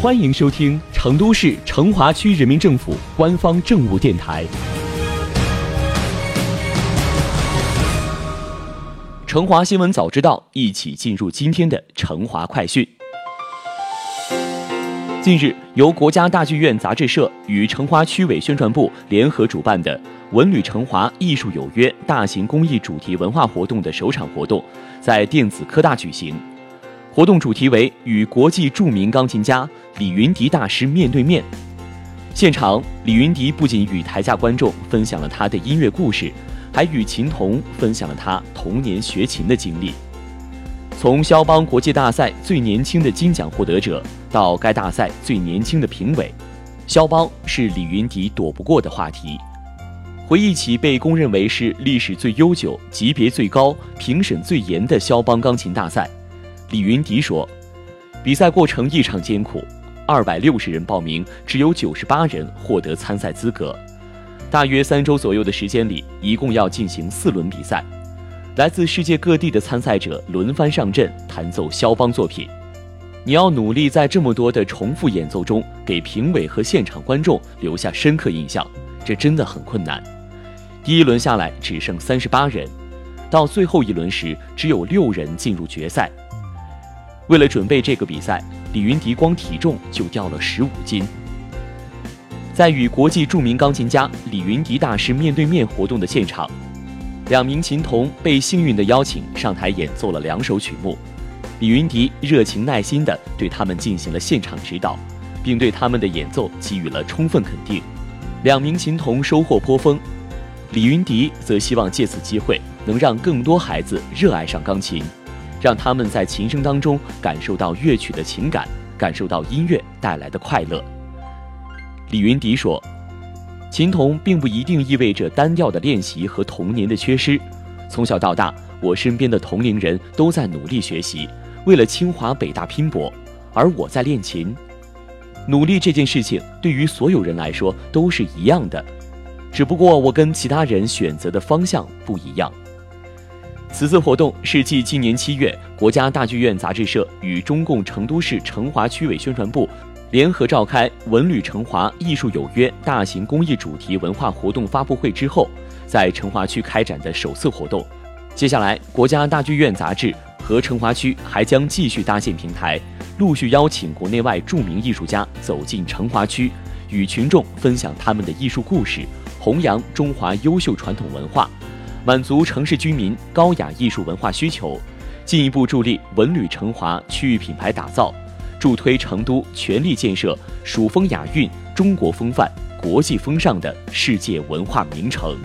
欢迎收听成都市成华区人民政府官方政务电台《成华新闻早知道》，一起进入今天的成华快讯。近日，由国家大剧院杂志社与成华区委宣传部联合主办的“文旅成华艺术有约”大型公益主题文化活动的首场活动，在电子科大举行。活动主题为“与国际著名钢琴家李云迪大师面对面”。现场，李云迪不仅与台下观众分享了他的音乐故事，还与琴童分享了他童年学琴的经历。从肖邦国际大赛最年轻的金奖获得者到该大赛最年轻的评委，肖邦是李云迪躲不过的话题。回忆起被公认为是历史最悠久、级别最高、评审最严的肖邦钢琴大赛。李云迪说：“比赛过程异常艰苦，二百六十人报名，只有九十八人获得参赛资格。大约三周左右的时间里，一共要进行四轮比赛。来自世界各地的参赛者轮番上阵弹奏肖邦作品。你要努力在这么多的重复演奏中，给评委和现场观众留下深刻印象，这真的很困难。第一轮下来只剩三十八人，到最后一轮时，只有六人进入决赛。”为了准备这个比赛，李云迪光体重就掉了十五斤。在与国际著名钢琴家李云迪大师面对面活动的现场，两名琴童被幸运的邀请上台演奏了两首曲目。李云迪热情耐心地对他们进行了现场指导，并对他们的演奏给予了充分肯定。两名琴童收获颇丰，李云迪则希望借此机会能让更多孩子热爱上钢琴。让他们在琴声当中感受到乐曲的情感，感受到音乐带来的快乐。李云迪说：“琴童并不一定意味着单调的练习和童年的缺失。从小到大，我身边的同龄人都在努力学习，为了清华北大拼搏，而我在练琴。努力这件事情对于所有人来说都是一样的，只不过我跟其他人选择的方向不一样。”此次活动是继今年七月国家大剧院杂志社与中共成都市成华区委宣传部联合召开“文旅成华艺术有约”大型公益主题文化活动发布会之后，在成华区开展的首次活动。接下来，国家大剧院杂志和成华区还将继续搭建平台，陆续邀请国内外著名艺术家走进成华区，与群众分享他们的艺术故事，弘扬中华优秀传统文化。满足城市居民高雅艺术文化需求，进一步助力文旅成华区域品牌打造，助推成都全力建设蜀风雅韵、中国风范、国际风尚的世界文化名城。